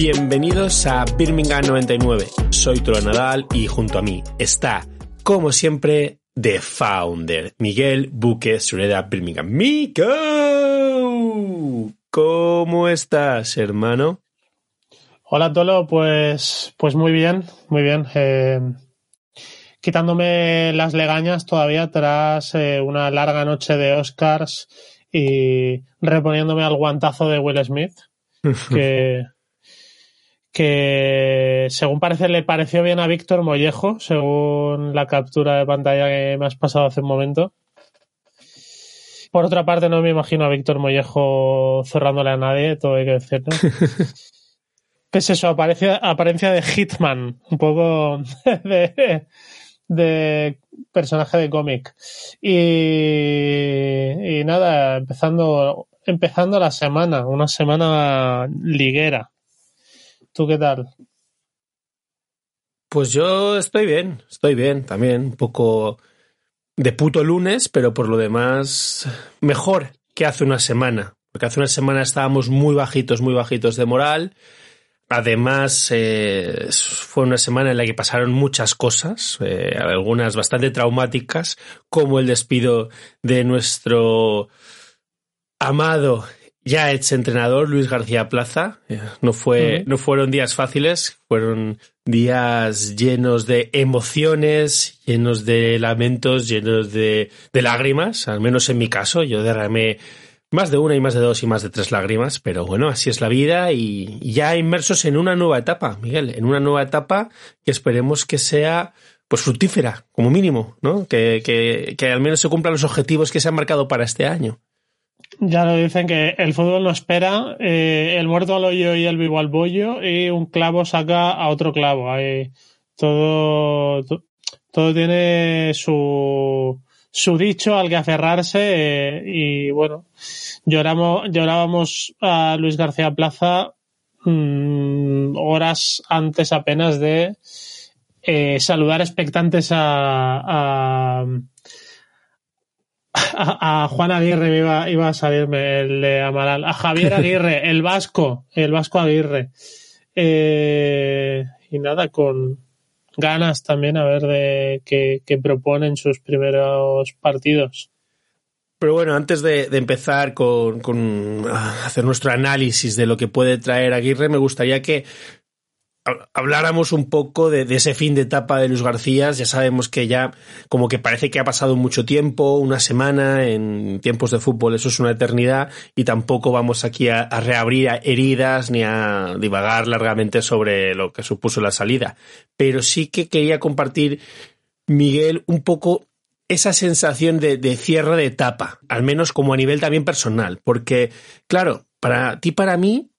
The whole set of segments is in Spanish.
Bienvenidos a Birmingham 99. Soy Toro Nadal y junto a mí está, como siempre, The Founder, Miguel Buque Sureda Birmingham. ¡Mico! ¿Cómo estás, hermano? Hola, Tolo. Pues, pues muy bien, muy bien. Eh, quitándome las legañas todavía tras eh, una larga noche de Oscars y reponiéndome al guantazo de Will Smith, que, que según parece le pareció bien a Víctor Mollejo, según la captura de pantalla que me has pasado hace un momento. Por otra parte, no me imagino a Víctor Mollejo cerrándole a nadie, todo hay que decirlo. es eso, apariencia, apariencia de Hitman, un poco de, de personaje de cómic. Y, y nada, empezando, empezando la semana, una semana liguera. ¿Tú qué tal? Pues yo estoy bien, estoy bien también, un poco de puto lunes, pero por lo demás mejor que hace una semana, porque hace una semana estábamos muy bajitos, muy bajitos de moral Además, eh, fue una semana en la que pasaron muchas cosas, eh, algunas bastante traumáticas, como el despido de nuestro amado ya ex entrenador Luis García Plaza. Eh, no, fue, no fueron días fáciles, fueron días llenos de emociones, llenos de lamentos, llenos de, de lágrimas, al menos en mi caso. Yo derramé más de una y más de dos y más de tres lágrimas, pero bueno, así es la vida y ya inmersos en una nueva etapa, Miguel, en una nueva etapa que esperemos que sea pues fructífera, como mínimo, ¿no? Que, que, que al menos se cumplan los objetivos que se han marcado para este año. Ya lo dicen que el fútbol no espera, eh, el muerto al hoyo y el vivo al bollo, y un clavo saca a otro clavo. Hay todo, todo tiene su, su dicho al que aferrarse eh, y bueno, lloramos, llorábamos a Luis García Plaza mm, horas antes apenas de eh, saludar expectantes a, a, Juan Aguirre, iba, iba a salirme el de Amaral, a Javier Aguirre, el vasco, el vasco Aguirre. Eh, y nada, con, ganas también a ver de qué, proponen sus primeros partidos. Pero bueno, antes de, empezar con, con, hacer nuestro análisis de lo que puede traer Aguirre, me gustaría que habláramos un poco de, ese fin de etapa de Luis García. Ya sabemos que ya como que parece que ha pasado mucho tiempo, una semana en tiempos de fútbol, eso es una eternidad y tampoco vamos aquí a, reabrir heridas ni a divagar largamente sobre lo que supuso la salida. Pero sí que quería compartir, Miguel, un poco esa sensación de, de cierre de etapa, al menos como a nivel también personal, porque claro, para ti, para mí,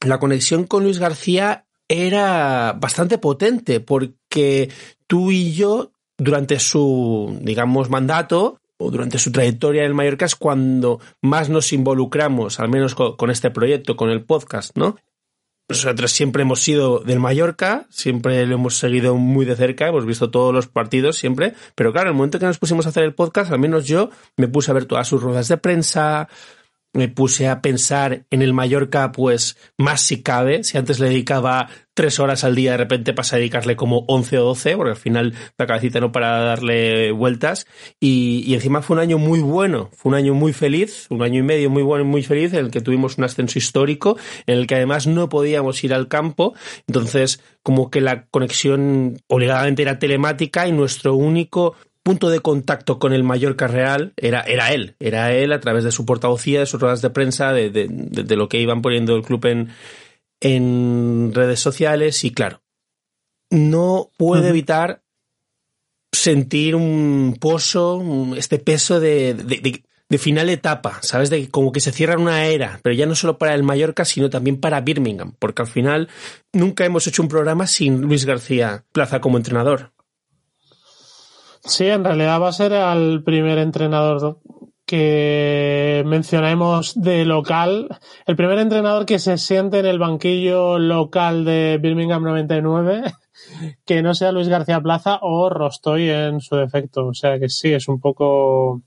la conexión con Luis García era bastante potente porque tú y yo, durante su, digamos, mandato, o durante su trayectoria en el Mallorca es cuando más nos involucramos, al menos con, este proyecto, con el podcast, ¿no? Nosotros siempre hemos sido del Mallorca, siempre lo hemos seguido muy de cerca, hemos visto todos los partidos siempre, pero claro, el momento que nos pusimos a hacer el podcast, al menos yo me puse a ver todas sus ruedas de prensa, me puse a pensar en el Mallorca, pues más si cabe. Si antes le dedicaba tres horas al día, de repente pasa a dedicarle como once o doce, porque al final la cabecita no para darle vueltas. Y, y, encima fue un año muy bueno, fue un año muy feliz, un año y medio muy bueno y muy feliz, en el que tuvimos un ascenso histórico, en el que además no podíamos ir al campo. Entonces, como que la conexión obligadamente era telemática y nuestro único punto de contacto con el Mallorca Real era, era él, era él a través de su portavocía, de sus ruedas de prensa, de, de, de, lo que iban poniendo el club en, en redes sociales y claro, no puedo evitar sentir un pozo, este peso de, de, de, final etapa, ¿sabes? De como que se cierra una era, pero ya no solo para el Mallorca, sino también para Birmingham, porque al final nunca hemos hecho un programa sin Luis García Plaza como entrenador. Sí, en realidad va a ser el primer entrenador que mencionemos de local, el primer entrenador que se siente en el banquillo local de Birmingham 99, que no sea Luis García Plaza o Rostoy en su defecto. O sea que sí, es un poco,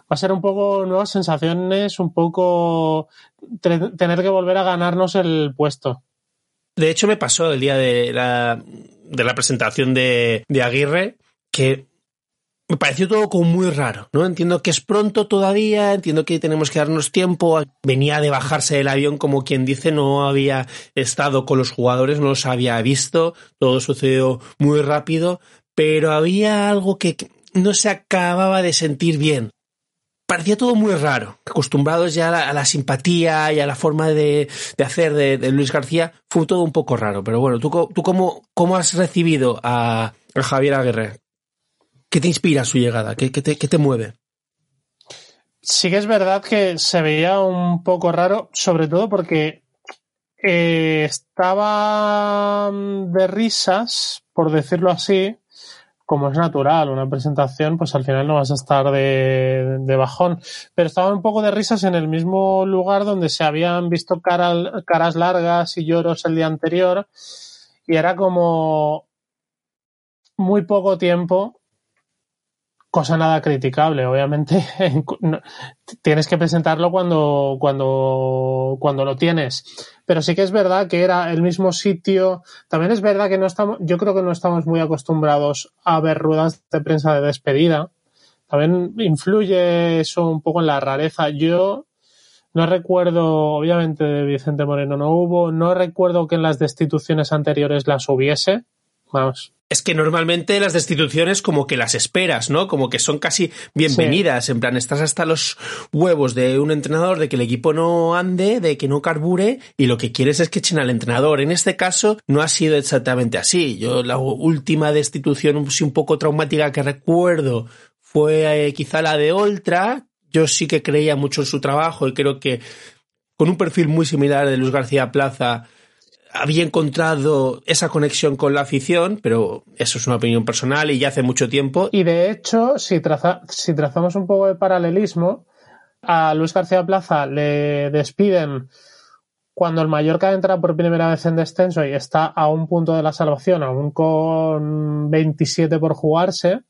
va a ser un poco nuevas sensaciones, un poco tener que volver a ganarnos el puesto. De hecho, me pasó el día de la, de la presentación de, de Aguirre que me pareció todo como muy raro, ¿no? Entiendo que es pronto todavía, entiendo que tenemos que darnos tiempo. Venía de bajarse del avión, como quien dice, no había estado con los jugadores, no los había visto, todo sucedió muy rápido, pero había algo que no se acababa de sentir bien. Parecía todo muy raro. Acostumbrados ya a la, simpatía y a la forma de, hacer de, Luis García, fue todo un poco raro. Pero bueno, ¿tú, tú cómo, cómo has recibido a, a Javier Aguirre? ¿Qué te inspira su llegada? ¿Qué, te, te mueve? Sí que es verdad que se veía un poco raro, sobre todo porque eh, estaba de risas, por decirlo así, como es natural, una presentación, pues al final no vas a estar de, de, bajón. Pero estaba un poco de risas en el mismo lugar donde se habían visto caras largas y lloros el día anterior. Y era como muy poco tiempo cosa nada criticable. Obviamente tienes que presentarlo cuando, cuando, cuando lo tienes. Pero sí que es verdad que era el mismo sitio. También es verdad que no estamos, yo creo que no estamos muy acostumbrados a ver ruedas de prensa de despedida. También influye eso un poco en la rareza. Yo no recuerdo, obviamente de Vicente Moreno no hubo, no recuerdo que en las destituciones anteriores las hubiese. Vamos, es que normalmente las destituciones como que las esperas, ¿no? Como que son casi bienvenidas, en plan, estás hasta los huevos de un entrenador, de que el equipo no ande, de que no carbure, y lo que quieres es que echen al entrenador. En este caso no ha sido exactamente así. Yo la última destitución un poco traumática que recuerdo fue eh, quizá la de Oltra. Yo sí que creía mucho en su trabajo y creo que con un perfil muy similar de Luis García Plaza, había encontrado esa conexión con la afición, pero eso es una opinión personal y ya hace mucho tiempo. Y de hecho, si, si trazamos un poco de paralelismo, a Luis García Plaza le despiden cuando el Mallorca entra por primera vez en descenso y está a un punto de la salvación, aún con 27 por jugarse,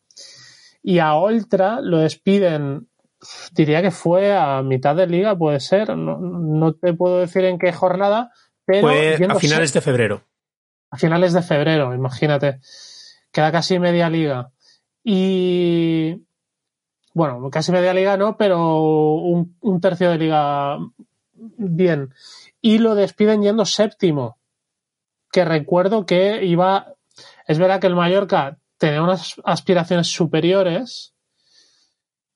y a Oltra lo despiden, diría que fue a mitad de liga, puede ser, no te puedo decir en qué jornada, fue a finales de febrero. A finales de febrero, imagínate. Queda casi media liga. Y. Bueno, casi media liga no, pero un, un tercio de liga bien. Y lo despiden yendo séptimo. Que recuerdo que iba. Es verdad que el Mallorca tenía unas aspiraciones superiores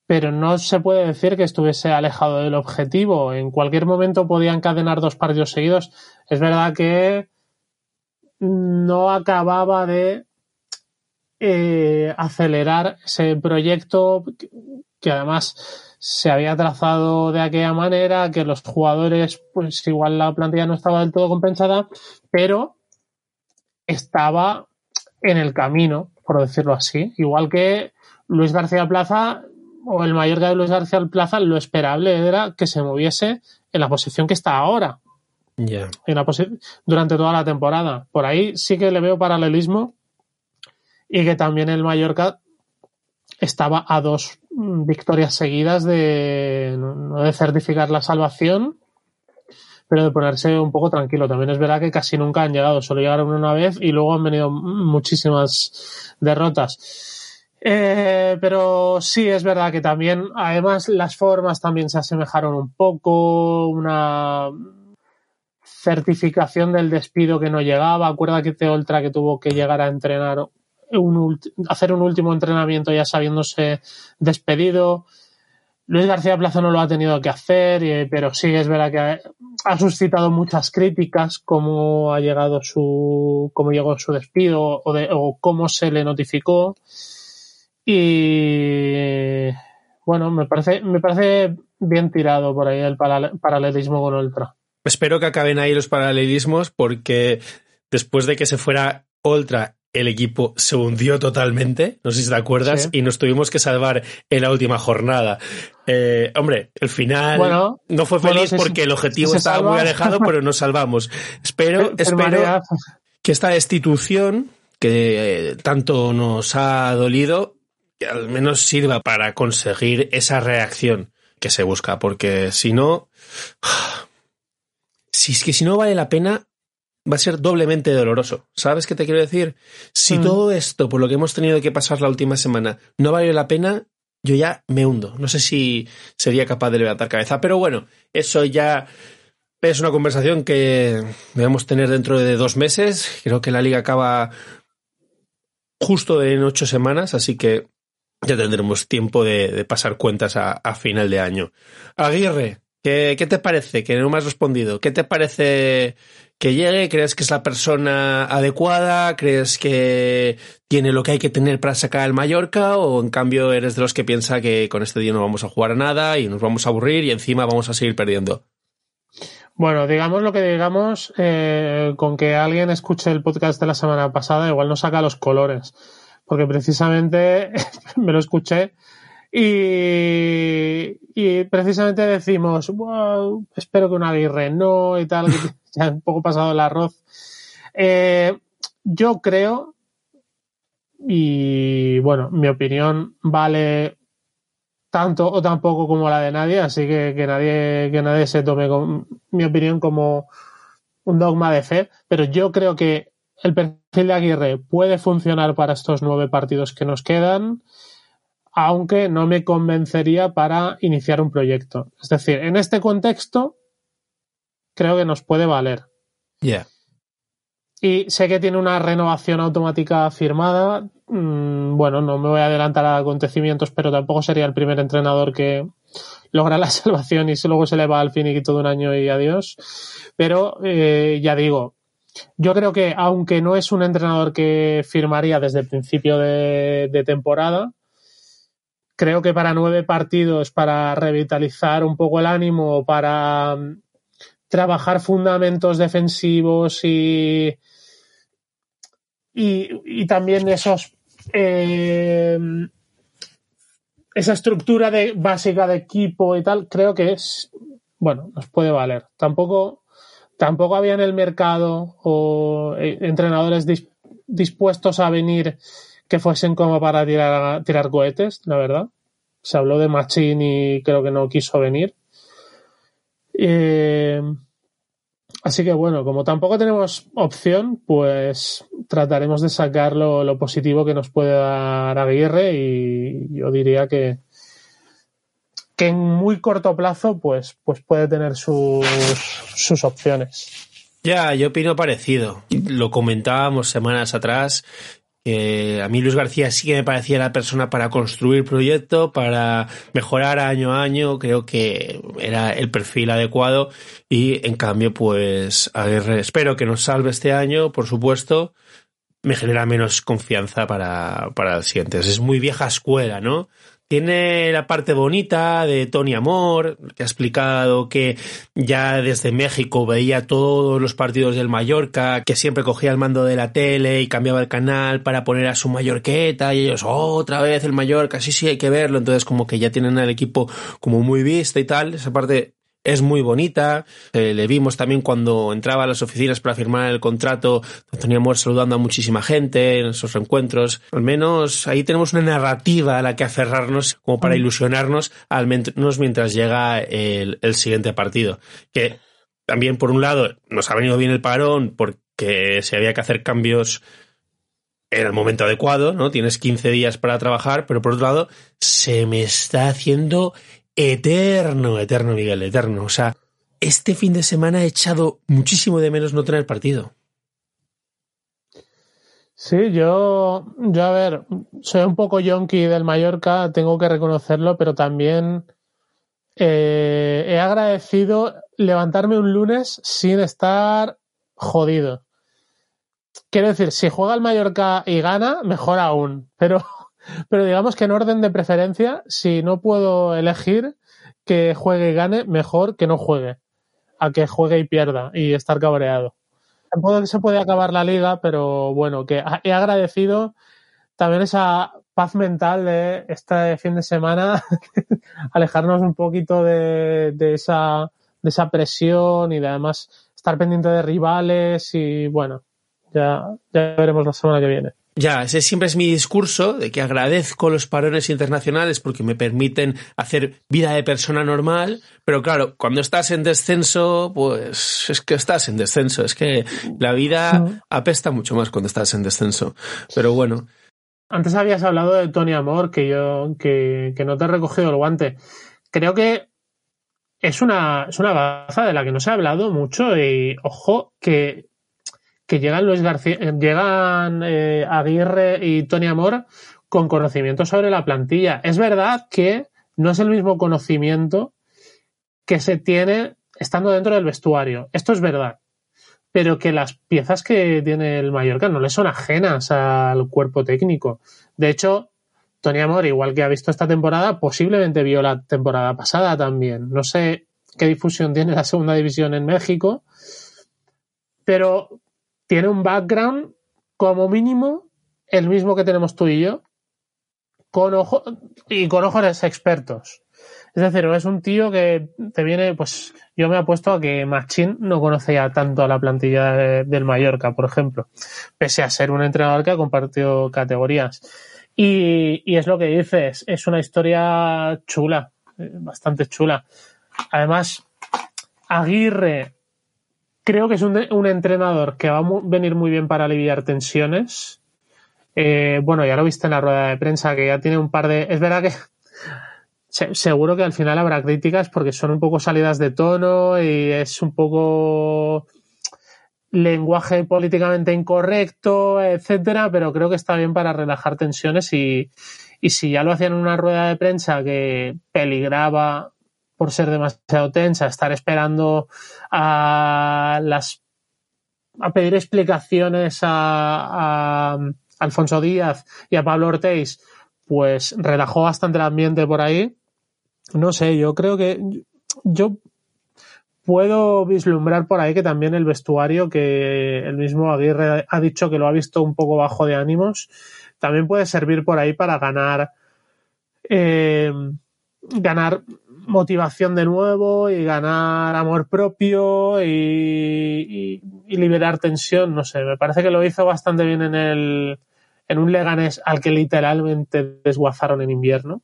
pero no se puede decir que estuviese alejado del objetivo. En cualquier momento podía encadenar dos partidos seguidos. Es verdad que no acababa de eh, acelerar ese proyecto que además se había trazado de aquella manera, que los jugadores, pues igual la plantilla no estaba del todo compensada, pero estaba en el camino, por decirlo así. Igual que Luis García Plaza o el mayor de Luis García Plaza, lo esperable era que se moviese en la posición que está ahora. En la durante toda la temporada. Por ahí sí que le veo paralelismo y que también el Mallorca estaba a dos victorias seguidas de no de certificar la salvación, pero de ponerse un poco tranquilo. También es verdad que casi nunca han llegado, solo llegaron una vez y luego han venido muchísimas derrotas. Eh, pero sí, es verdad que también, además, las formas también se asemejaron un poco, una certificación del despido que no llegaba. Acuerda que Teoltra que tuvo que llegar a entrenar, un, hacer un último entrenamiento ya sabiéndose despedido. Luis García Plaza no lo ha tenido que hacer, pero sí es verdad que ha, suscitado muchas críticas cómo ha llegado su, cómo llegó su despido o, de, o cómo se le notificó. Y bueno, me parece, me parece bien tirado por ahí el paralelismo con Ultra. Espero que acaben ahí los paralelismos porque después de que se fuera Ultra, el equipo se hundió totalmente, no sé si te acuerdas, y nos tuvimos que salvar en la última jornada. Eh, hombre, el final no fue feliz porque el objetivo estaba muy alejado, pero nos salvamos. Espero, espero que esta destitución que eh, tanto nos ha dolido al menos sirva para conseguir esa reacción que se busca, porque si no, si es que si no vale la pena va a ser doblemente doloroso. ¿Sabes qué te quiero decir? Si Mm. todo esto, por lo que hemos tenido que pasar la última semana, no vale la pena, yo ya me hundo. No sé si sería capaz de levantar cabeza. Pero bueno, eso ya es una conversación que debemos tener dentro de dos meses. Creo que la liga acaba justo en ocho semanas, así que ya tendremos tiempo de, pasar cuentas a, final de año. Aguirre, ¿qué, ¿qué, te parece? Que no me has respondido. ¿Qué te parece que llegue? ¿Crees que es la persona adecuada? ¿Crees que tiene lo que hay que tener para sacar al Mallorca? ¿O en cambio eres de los que piensa que con este día no vamos a jugar a nada y nos vamos a aburrir y encima vamos a seguir perdiendo? Bueno, digamos lo que digamos, eh, con que alguien escuche el podcast de la semana pasada, igual no saca los colores, porque precisamente me lo escuché y, y precisamente decimos, wow, espero que un Aguirre no y tal, ya un poco pasado el arroz. Eh, yo creo, y bueno, mi opinión vale tanto o tan poco como la de nadie, así que que nadie, que nadie se tome mi opinión como un dogma de fe, pero yo creo que el de Aguirre puede funcionar para estos nueve partidos que nos quedan, aunque no me convencería para iniciar un proyecto. Es decir, en este contexto, creo que nos puede valer. Yeah. Y sé que tiene una renovación automática firmada. Mm, bueno, no me voy a adelantar a acontecimientos, pero tampoco sería el primer entrenador que logra la salvación y luego se le va al finiquito de un año y adiós. Pero eh, ya digo, yo creo que aunque no es un entrenador que firmaría desde el principio de, temporada, creo que para nueve partidos, para revitalizar un poco el ánimo, para um, trabajar fundamentos defensivos y, y, también esos eh, esa estructura básica de equipo y tal, creo que es bueno, nos puede valer. Tampoco tampoco había en el mercado o eh, entrenadores dis, dispuestos a venir que fuesen como para tirar, tirar cohetes, la verdad. Se habló de Machín y creo que no quiso venir. Eh, así que bueno, como tampoco tenemos opción, pues trataremos de sacar lo, lo, positivo que nos puede dar Aguirre y yo diría que, que en muy corto plazo pues, pues puede tener sus, sus opciones. Ya, yo opino parecido. Lo comentábamos semanas atrás a mí Luis García sí que me parecía la persona para construir proyecto, para mejorar año a año, creo que era el perfil adecuado y en cambio pues Aguirre, espero que nos salve este año, por supuesto, me genera menos confianza para, para el siguiente. Es muy vieja escuela, ¿no? Tiene la parte bonita de Tony Amor, que ha explicado que ya desde México veía todos los partidos del Mallorca, que siempre cogía el mando de la tele y cambiaba el canal para poner a su Mallorqueta y ellos, oh, otra vez el Mallorca, sí, sí, hay que verlo. Entonces como que ya tienen al equipo como muy vista y tal. Esa parte es muy bonita. Eh, le vimos también cuando entraba a las oficinas para firmar el contrato, teníamos saludando a muchísima gente en esos reencuentros. Al menos ahí tenemos una narrativa a la que aferrarnos como para ilusionarnos al menos mientras llega el, el siguiente partido. Que también, por un lado, nos ha venido bien el parón porque se había que hacer cambios en el momento adecuado, ¿no? Tienes 15 días para trabajar, pero por otro lado, se me está haciendo eterno, eterno, Miguel, eterno. O sea, este fin de semana he echado muchísimo de menos no tener partido. Sí, yo, yo a ver, soy un poco yonki del Mallorca, tengo que reconocerlo, pero también eh, he agradecido levantarme un lunes sin estar jodido. Quiero decir, si juega el Mallorca y gana, mejor aún, pero pero digamos que en orden de preferencia, si no puedo elegir que juegue y gane, mejor que no juegue, a que juegue y pierda y estar cabreado. Tampoco se puede acabar la liga, pero bueno, que he agradecido también esa paz mental de este fin de semana, alejarnos un poquito de, de, esa, de esa presión y de además estar pendiente de rivales y bueno, ya, ya veremos la semana que viene. Ya, ese siempre es mi discurso de que agradezco los parones internacionales porque me permiten hacer vida de persona normal, pero claro, cuando estás en descenso, pues es que estás en descenso, es que la vida apesta mucho más cuando estás en descenso. Pero bueno. Antes habías hablado de Tony Amor, que yo, que, que no te he recogido el guante. Creo que es una, es una baza de la que no se ha hablado mucho y ojo que que llegan Luis García, eh, llegan eh, Aguirre y Tony Amor con conocimiento sobre la plantilla. Es verdad que no es el mismo conocimiento que se tiene estando dentro del vestuario. Esto es verdad. Pero que las piezas que tiene el Mallorca no le son ajenas al cuerpo técnico. De hecho, Tony Amor, igual que ha visto esta temporada, posiblemente vio la temporada pasada también. No sé qué difusión tiene la segunda división en México, pero tiene un background como mínimo el mismo que tenemos tú y yo, con y con ojos expertos. Es decir, es un tío que te viene, pues yo me apuesto a que Machín no conocía tanto a la plantilla del Mallorca, por ejemplo, pese a ser un entrenador que ha compartido categorías. Y, y es lo que dices, es una historia chula, eh, bastante chula. Además, Aguirre creo que es un, entrenador que va a venir muy bien para aliviar tensiones. Eh, bueno, ya lo viste en la rueda de prensa, que ya tiene un par de. Es verdad que seguro que al final habrá críticas porque son un poco salidas de tono y es un poco lenguaje políticamente incorrecto, etcétera, pero creo que está bien para relajar tensiones y, y si ya lo hacían en una rueda de prensa que peligraba por ser demasiado tensa, estar esperando a las pedir explicaciones a, a Alfonso Díaz y a Pablo Ortiz, pues relajó bastante el ambiente por ahí. No sé, yo creo que yo puedo vislumbrar por ahí que también el vestuario, que el mismo Aguirre ha dicho que lo ha visto un poco bajo de ánimos, también puede servir por ahí para ganar eh, ganar motivación de nuevo y ganar amor propio y, liberar tensión. No sé, me parece que lo hizo bastante bien en el en un Leganés al que literalmente desguazaron en invierno.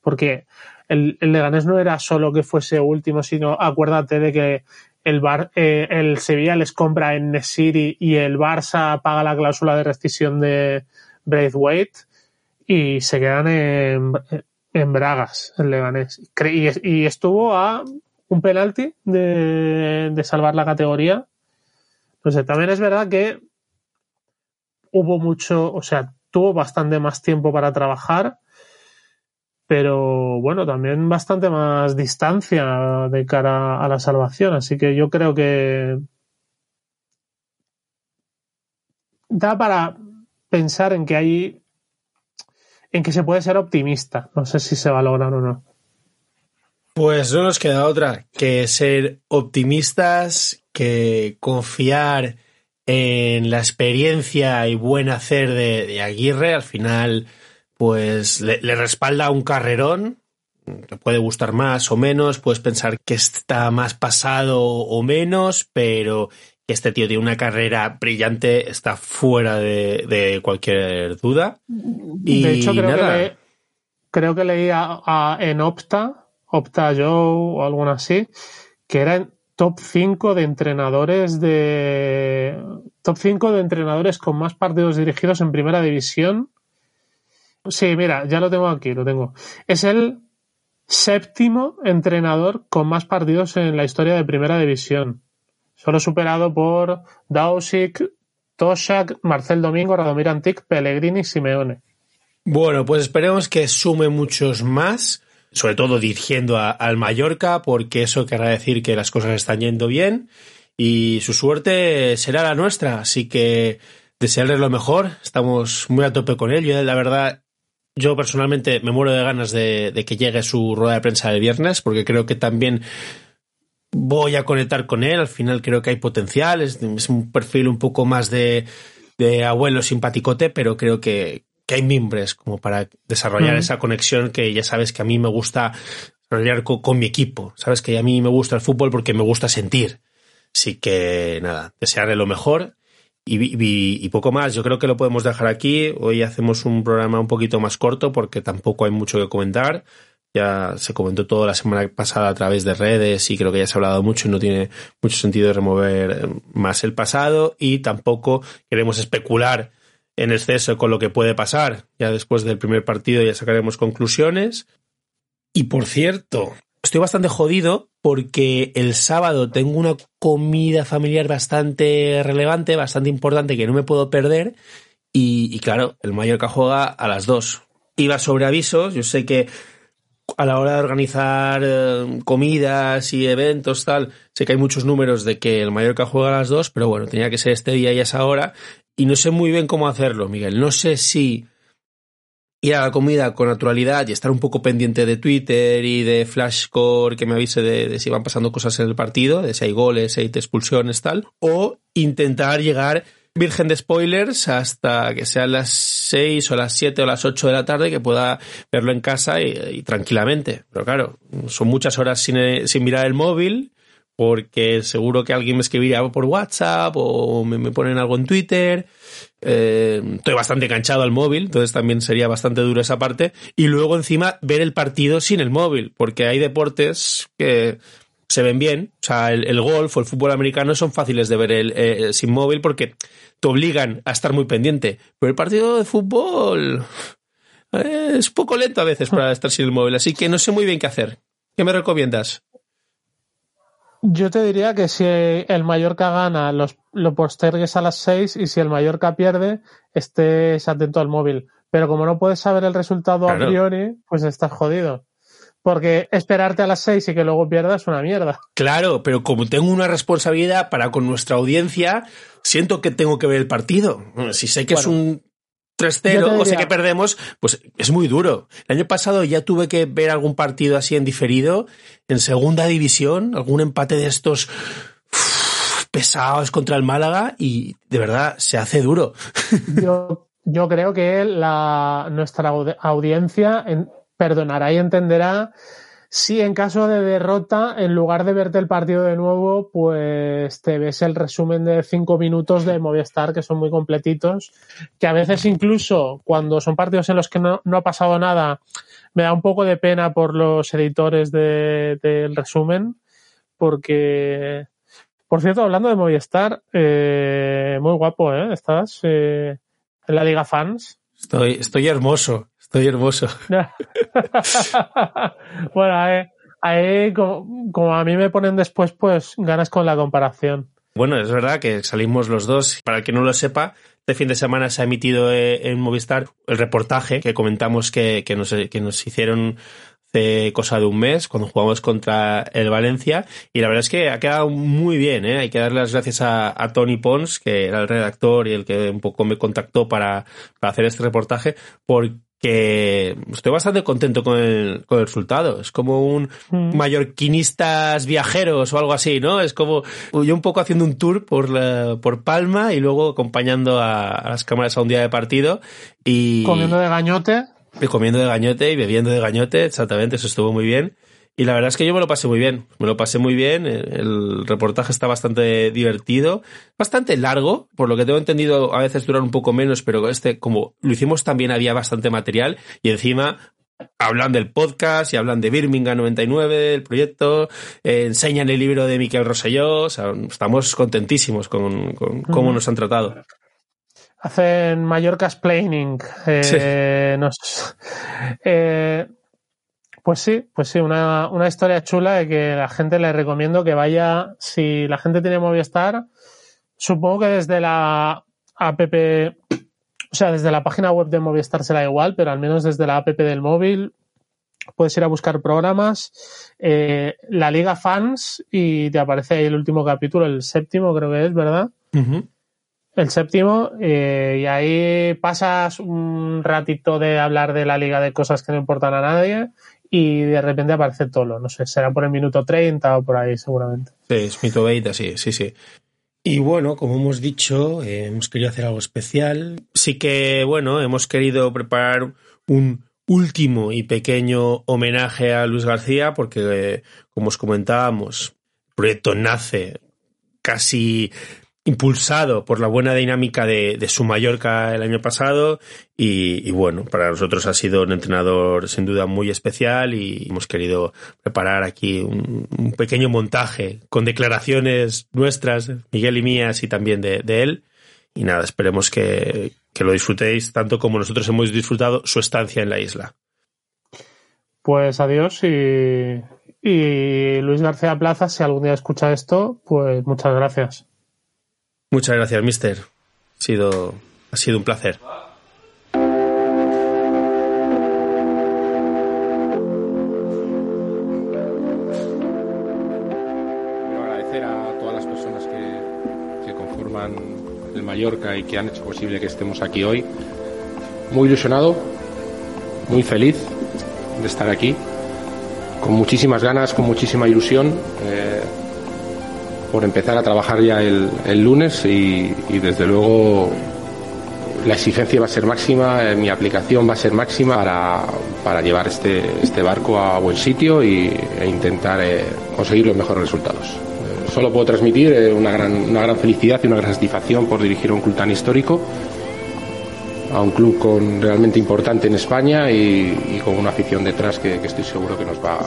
Porque el, Leganés no era solo que fuese último, sino acuérdate de que el, Bar, eh, el Sevilla les compra en Nesiri y el Barça paga la cláusula de rescisión de Braithwaite y se quedan en, en Bragas, en Leganés. Y, estuvo a un penalti de, salvar la categoría. No sé, también es verdad que hubo mucho, o sea, tuvo bastante más tiempo para trabajar, pero bueno, también bastante más distancia de cara a la salvación. Así que yo creo que da para pensar en que hay en que se puede ser optimista. No sé si se va a lograr o no. Pues no nos queda otra que ser optimistas, que confiar en la experiencia y buen hacer de, Aguirre. Al final, pues le, le, respalda un carrerón. Te puede gustar más o menos, puedes pensar que está más pasado o menos, pero este tío tiene una carrera brillante, está fuera de, cualquier duda. Y de hecho, creo, Que, creo que leí en Opta, Opta Joe o algo así, que era en top 5 de entrenadores de. Top 5 de entrenadores con más partidos dirigidos en primera división. Sí, mira, ya lo tengo aquí, lo tengo. Es el séptimo entrenador con más partidos en la historia de primera división solo superado por Dausik, Toshak, Marcel Domingo, Radomir Antic, Pellegrini y Simeone. Bueno, pues esperemos que sume muchos más, sobre todo dirigiendo al Mallorca, porque eso querrá decir que las cosas están yendo bien y su suerte será la nuestra. Así que desearles lo mejor, estamos muy a tope con él. Yo, la verdad, yo personalmente me muero de ganas de, de que llegue su rueda de prensa el viernes, porque creo que también voy a conectar con él. Al final creo que hay potencial. Es, un perfil un poco más de, de abuelo simpaticote, pero creo que, hay mimbres como para desarrollar esa conexión que ya sabes que a mí me gusta desarrollar con, mi equipo. Sabes que a mí me gusta el fútbol porque me gusta sentir. Así que nada, desearle lo mejor y, poco más. Yo creo que lo podemos dejar aquí. Hoy hacemos un programa un poquito más corto porque tampoco hay mucho que comentar. Ya se comentó todo la semana pasada a través de redes y creo que ya se ha hablado mucho y no tiene mucho sentido remover eh, más el pasado y tampoco queremos especular en exceso con lo que puede pasar. Ya después del primer partido ya sacaremos conclusiones. Y por cierto, estoy bastante jodido porque el sábado tengo una comida familiar bastante relevante, bastante importante que no me puedo perder. Y, claro, el Mallorca juega a las dos. Iba sobre avisos, yo sé que a la hora de organizar eh, comidas y eventos, tal, sé que hay muchos números de que el Mallorca juega a las dos, pero bueno, tenía que ser este día y esa hora. Y no sé muy bien cómo hacerlo, Miguel. No sé si ir a la comida con naturalidad y estar un poco pendiente de Twitter y de Flashcore que me avise de, si van pasando cosas en el partido, de si hay goles, si hay expulsiones, tal, o intentar llegar virgen de spoilers hasta que sean las 6 o las 7 o las 8 de la tarde que pueda verlo en casa y, tranquilamente. Pero claro, son muchas horas sin, sin mirar el móvil porque seguro que alguien me escribiría por WhatsApp o me, ponen algo en Twitter. Eh, estoy bastante enganchado al móvil, entonces también sería bastante duro esa parte. Y luego encima ver el partido sin el móvil, porque hay deportes que se ven bien. O sea, el, golf o el fútbol americano son fáciles de ver el, eh, sin móvil porque te obligan a estar muy pendiente. Pero el partido de fútbol eh, es poco lento a veces para estar sin el móvil, así que no sé muy bien qué hacer. ¿Qué me recomiendas? Yo te diría que si el Mallorca gana, los, lo postergues a las 6 y si el Mallorca pierde, estés atento al móvil. Pero como no puedes saber el resultado a priori, pues estás jodido. Porque esperarte a las 6 y que luego pierdas es una mierda. Claro, pero como tengo una responsabilidad para con nuestra audiencia, siento que tengo que ver el partido. Si sé que es un 3-0 o sé que perdemos, pues es muy duro. El año pasado ya tuve que ver algún partido así en diferido, en segunda división, algún empate de estos pesados contra el Málaga y de verdad se hace duro. Yo, yo creo que la, nuestra audiencia perdonará y entenderá si en caso de derrota, en lugar de verte el partido de nuevo, pues te ves el resumen de cinco minutos de Movistar, que son muy completitos, que a veces incluso cuando son partidos en los que no, ha pasado nada, me da un poco de pena por los editores del resumen, porque, por cierto, hablando de Movistar, eh, muy guapo, ¿eh? Estás eh, en la Liga Fans. Estoy, estoy hermoso. Estoy hermoso. bueno, ahí, como, a mí me ponen después, pues ganas con la comparación. Bueno, es verdad que salimos los dos. Para el que no lo sepa, este fin de semana se ha emitido eh, en Movistar el reportaje que comentamos que, que, nos, que nos hicieron hace cosa de un mes cuando jugamos contra el Valencia y la verdad es que ha quedado muy bien, ¿eh? hay que darle las gracias a, a, Tony Pons que era el redactor y el que un poco me contactó para, para hacer este reportaje porque que estoy bastante contento con el, con el resultado. Es como un mm. mallorquinistas viajeros o algo así, ¿no? Es como yo un poco haciendo un tour por, por Palma y luego acompañando a, las cámaras a un día de partido y... Comiendo de gañote. Y comiendo de gañote y bebiendo de gañote, exactamente, eso estuvo muy bien. Y la verdad es que yo me lo pasé muy bien, me lo pasé muy bien, el reportaje está bastante divertido, bastante largo, por lo que tengo entendido a veces duran un poco menos, pero este, como lo hicimos también había bastante material y encima hablan del podcast y hablan de Birmingham 99, el proyecto, eh, enseñan el libro de Miquel Rosselló, o sea, estamos contentísimos con, cómo nos han tratado. Hacen Mallorca Explaining. Eh, eh, pues sí, pues sí, una, una historia chula de que la gente le recomiendo que vaya, si la gente tiene Movistar, supongo que desde la app, o sea, desde la página web de Movistar será igual, pero al menos desde la app del móvil puedes ir a buscar programas, eh, la Liga Fans y te aparece ahí el último capítulo, el séptimo creo que es, ¿verdad? El séptimo, eh, y ahí pasas un ratito de hablar de la liga de cosas que no importan a nadie y de repente aparece Tolo. No sé, será por el minuto 30 o por ahí seguramente. Sí, es minuto 20, sí, sí, sí. Y bueno, como hemos dicho, eh, hemos querido hacer algo especial. Sí que, bueno, hemos querido preparar un último y pequeño homenaje a Luis García porque, eh, como os comentábamos, el proyecto nace casi impulsado por la buena dinámica de, su Mallorca el año pasado y, bueno, para nosotros ha sido un entrenador sin duda muy especial y hemos querido preparar aquí un, pequeño montaje con declaraciones nuestras, Miguel y mías y también de, él. Y nada, esperemos que, que lo disfrutéis tanto como nosotros hemos disfrutado su estancia en la isla. Pues adiós y, y Luis García Plaza, si algún día escucha esto, pues muchas gracias. Muchas gracias, mister. Ha sido, ha sido un placer. Quiero agradecer a todas las personas que, que conforman el Mallorca y que han hecho posible que estemos aquí hoy. Muy ilusionado, muy feliz de estar aquí, con muchísimas ganas, con muchísima ilusión. Eh, por empezar a trabajar ya el, lunes y, desde luego la exigencia va a ser máxima, eh, mi aplicación va a ser máxima para, llevar este, este, barco a buen sitio y, e intentar eh, conseguir los mejores resultados. Eh, solo puedo transmitir una, gran, una gran felicidad y una gran satisfacción por dirigir un club tan histórico, a un club con realmente importante en España y, con una afición detrás que, que, estoy seguro que nos va,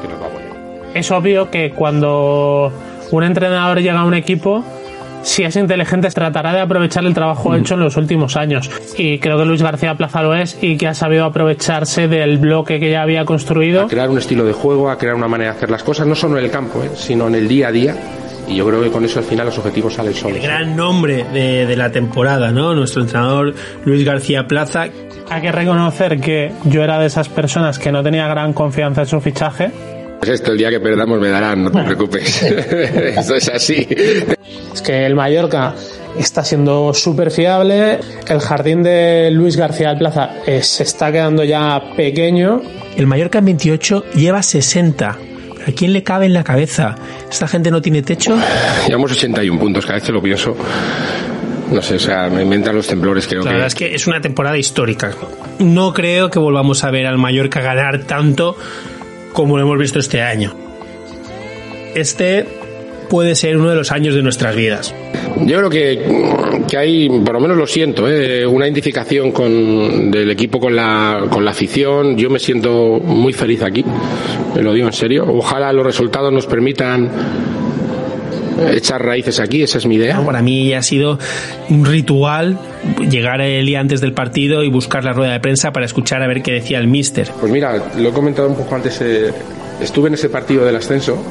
que nos va a poner. Es obvio que cuando un entrenador llega a un equipo, si es inteligente, tratará de aprovechar el trabajo hecho en los últimos años. Y creo que Luis García Plaza lo es y que ha sabido aprovecharse del bloque que ya había construido. A crear un estilo de juego, a crear una manera de hacer las cosas, no solo en el campo, ¿eh? sino en el día a día. Y yo creo que con eso al final los objetivos salen solos. El gran nombre de, de la temporada, ¿no? Nuestro entrenador Luis García Plaza. Hay que reconocer que yo era de esas personas que no tenía gran confianza en su fichaje esto, el día que perdamos me darán, no te preocupes. Eso es así. Es que el Mallorca está siendo súper fiable. El jardín de Luis García del Plaza eh, se está quedando ya pequeño. El Mallorca en 28 lleva 60. ¿A quién le cabe en la cabeza? ¿Esta gente no tiene techo? Llevamos 81 puntos, cada vez que lo pienso. No sé, o sea, me inventan los temblores, creo la que. La verdad es que es una temporada histórica. No creo que volvamos a ver al Mallorca ganar tanto como lo hemos visto este año. Este puede ser uno de los años de nuestras vidas. Yo creo que, que hay, por lo menos lo siento, ¿eh? una identificación con, del equipo con la, con la afición. Yo me siento muy feliz aquí, me lo digo en serio. Ojalá los resultados nos permitan echar raíces aquí, esa es mi idea. Para mí ha sido un ritual llegar el día antes del partido y buscar la rueda de prensa para escuchar a ver qué decía el mister. Pues mira, lo he comentado un poco antes, eh, estuve en ese partido del ascenso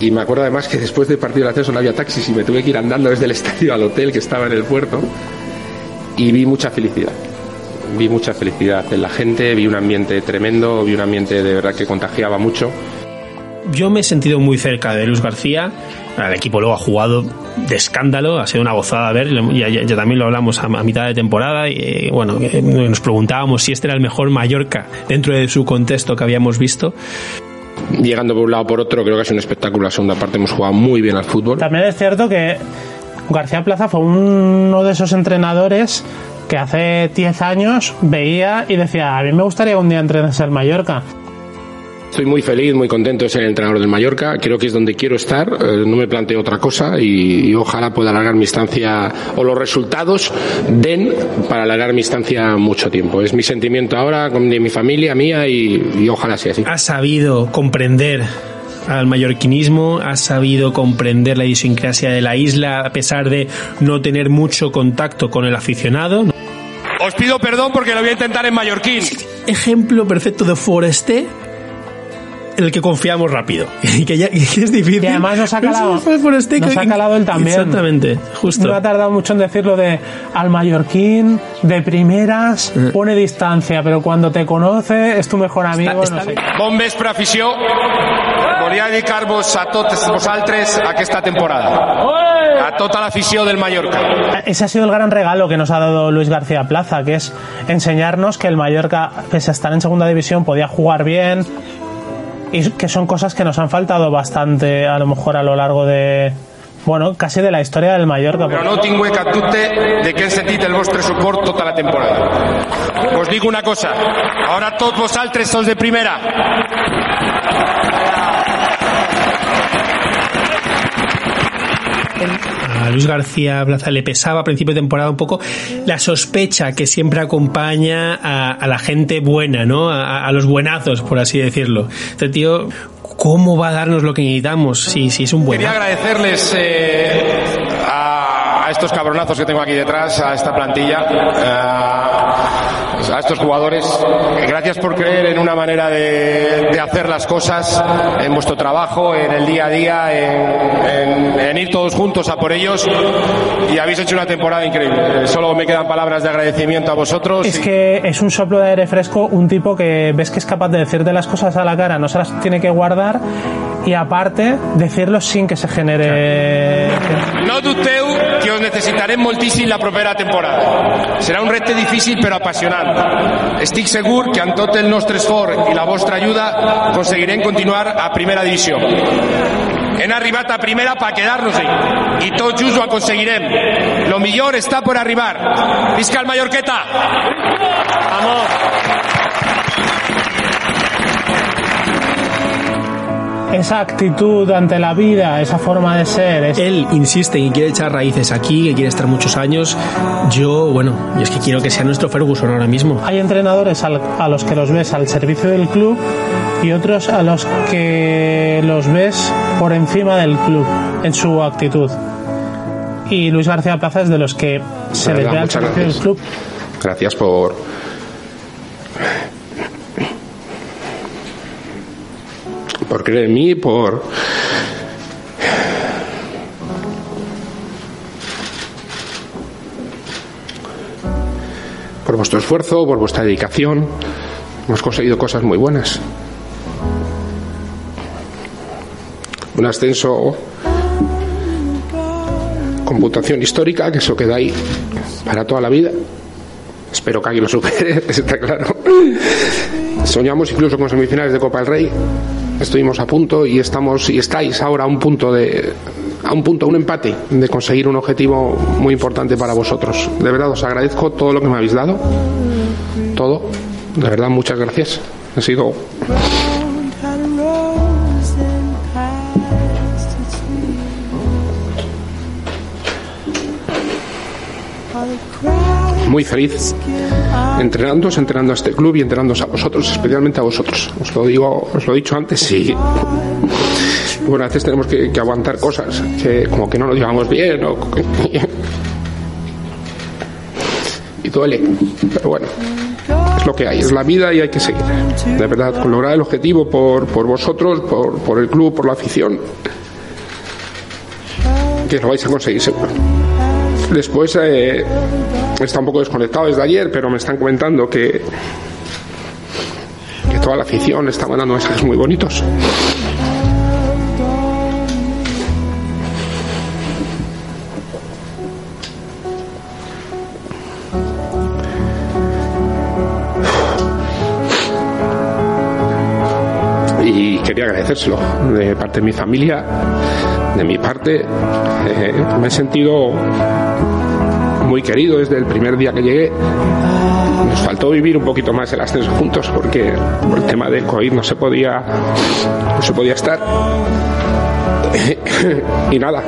y me acuerdo además que después del partido del ascenso no había taxis y me tuve que ir andando desde el estadio al hotel que estaba en el puerto y vi mucha felicidad. Vi mucha felicidad en la gente, vi un ambiente tremendo, vi un ambiente de verdad que contagiaba mucho yo me he sentido muy cerca de Luis García. El equipo luego ha jugado de escándalo, ha sido una gozada ver. Ya, ya, también lo hablamos a, mitad de temporada. Y eh, bueno, eh, nos preguntábamos si este era el mejor Mallorca dentro de su contexto que habíamos visto. Llegando por un lado por otro, creo que sido un espectáculo. La segunda parte hemos jugado muy bien al fútbol. También es cierto que García Plaza fue uno de esos entrenadores que hace 10 años veía y decía, a mí me gustaría un día entrenar al Mallorca. Estoy muy feliz, muy contento de ser el entrenador del Mallorca. Creo que es donde quiero estar. Eh, no me planteo otra cosa y, ojalá pueda alargar mi estancia o los resultados den para alargar mi estancia mucho tiempo. Es mi sentimiento ahora de mi familia, mía y, ojalá sea así. Ha sabido comprender al mallorquinismo, ha sabido comprender la idiosincrasia de la isla a pesar de no tener mucho contacto con el aficionado. Os pido perdón porque lo voy a intentar en mallorquín. Ejemplo perfecto de Foreste en el que confiamos rápido. Y que, ya, es difícil. Y además nos ha calado, este nos ha calado él también. Exactamente, justo. No ha tardado mucho en decirlo de al mallorquín, de primeras, eh. pone distancia, pero cuando te conoce es tu mejor amigo. Està, no sé. Bon vespre, afició. Volia dedicar-vos a tots vosaltres aquesta temporada. A tota l'afició del Mallorca. Ese ha sido el gran regalo que nos ha dado Luis García Plaza, que es enseñarnos que el Mallorca, pese a estar en segunda división, podía jugar bien, y que son cosas que nos han faltado bastante a lo mejor a lo largo de bueno, casi de la historia del Mallorca. Però no tinc cap dubte de que hem sentit el vostre suport tota la temporada. Os digo una cosa, ahora tots vosaltres sou de primera. A Luis García Plaza le pesaba a principio de temporada un poco la sospecha que siempre acompaña a, la gente buena, ¿no? A, los buenazos, por así decirlo. Este tío, ¿cómo va a darnos lo que necesitamos si, si es un buen? Quería agradecerles eh, a, estos cabronazos que tengo aquí detrás, a esta plantilla. Eh, a estos jugadores. Gracias por creer en una manera de, hacer las cosas, en vuestro trabajo, en el día a día, en, ir todos juntos a por ellos. Y habéis hecho una temporada increíble. Solo me quedan palabras de agradecimiento a vosotros. Es que es un soplo de aire fresco, un tipo que ves que es capaz de decirte las cosas a la cara, no se las tiene que guardar y aparte decirlo sin que se genere... No dubteu que os moltíssim la propera temporada. Serà un repte difícil però apassionant. Estic segur que amb tot el nostre esforç i la vostra ajuda aconseguirem continuar a primera divisió. Hem arribat a primera per quedar-nos-hi i tot just ho aconseguirem. Lo millor està per arribar. Visca el Mallorqueta! Vamos! Esa actitud ante la vida, esa forma de ser. Él insiste que quiere echar raíces aquí, que quiere estar muchos años. Yo, bueno, y es que quiero que sea nuestro Ferguson ahora mismo. Hay entrenadores a los que los ves al servicio del club y otros a los que los ves por encima del club en su actitud. Y Luis García Plaza es de los que se le ve al servicio del club. Gracias por por creer en mí, por... por vuestro esfuerzo, por vuestra dedicación. Hemos conseguido cosas muy buenas. Un ascenso computación histórica, que eso queda ahí para toda la vida. Espero que alguien lo supere, está claro. Soñamos incluso con semifinales de Copa del Rey estuvimos a punto y estamos y estáis ahora a un punto de a un punto, un empate de conseguir un objetivo muy importante para vosotros. De verdad os agradezco todo lo que me habéis dado, todo. De verdad muchas gracias. Ha sido muy feliz entrenando, entrenando a este club y entrenando a vosotros, especialmente a vosotros. Os lo digo, os lo he dicho antes, sí. Bueno, a veces tenemos que, aguantar cosas, que como que no nos llevamos bien o y duele, pero bueno, es lo que hay, es la vida y hay que seguir. De verdad, con lograr el objetivo por, por vosotros, por, por el club, por la afición, que lo vais a conseguir seguro. Después eh, está un poco desconectado desde ayer, pero me están comentando que, que toda la afición está mandando mensajes muy bonitos. y quería agradecérselo de parte de mi familia, de mi parte. Eh, me he sentido muy querido desde el primer día que llegué. Nos faltó vivir un poquito más el ascenso juntos porque por el tema del COVID no se podía, no se podía estar. y nada,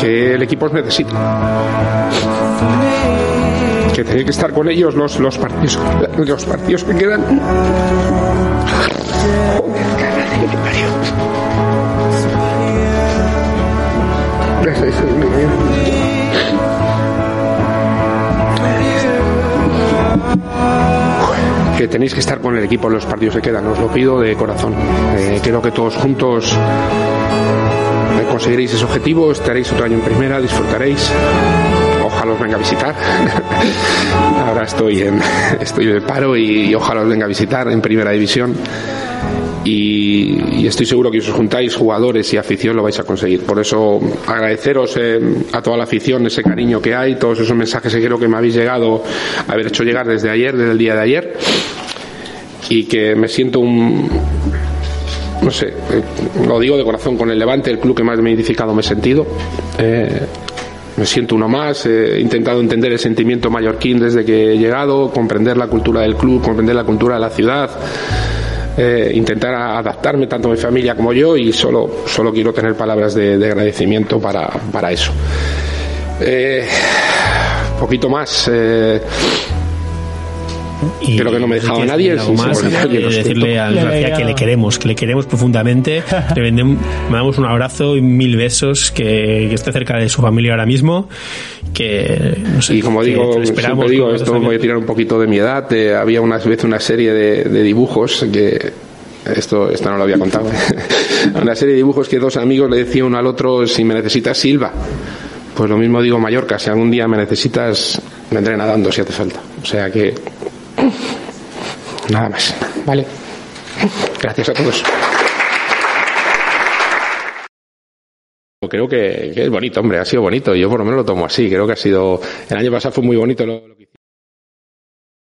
que el equipo os necesita. Que tenéis que estar con ellos los, los partidos los partidos que quedan. tenéis que estar con el equipo en los partidos que quedan, os lo pido de corazón. Eh, creo que todos juntos conseguiréis ese objetivo, estaréis otro año en primera, disfrutaréis. Ojalá os venga a visitar. Ahora estoy en, estoy de paro y ojalá os venga a visitar en primera división y, estoy seguro que si os juntáis jugadores y afición lo vais a conseguir. Por eso agradeceros eh, a toda la afición ese cariño que hay, todos esos mensajes que creo que me habéis llegado, haber hecho llegar desde ayer, desde el día de ayer, y que me siento un, no sé, eh, lo digo de corazón con el Levante, el club que más me ha identificado me he sentido. Eh, me siento uno más, he intentado entender el sentimiento mallorquín desde que he llegado, comprender la cultura del club, comprender la cultura de la ciudad, eh, intentar adaptarme tanto mi familia como yo y solo, solo quiero tener palabras de, agradecimiento para, para eso. Eh, poquito más. Eh, Y Creo que no me dejaba ¿quieres nadie, sí, más, lo siento. decirle a García que le queremos, que le queremos profundamente. le vendem- mandamos un abrazo y mil besos, que, que esté cerca de su familia ahora mismo. Que, no sé, Y como que digo, esperamos digo esto, voy a tirar un poquito de mi edad. eh, había una vez una serie de, de dibujos que. Esto, esto no lo había contado. una serie de dibujos que dos amigos le decían uno al otro: si me necesitas, Silva. Pues lo mismo digo Mallorca: si algún día me necesitas, vendré nadando si hace falta. O sea que. Nada más. Vale. Gracias a todos. Creo que, que es bonito, hombre, ha sido bonito. Yo por lo menos lo tomo así. Creo que ha sido. El año pasado fue muy bonito lo- lo que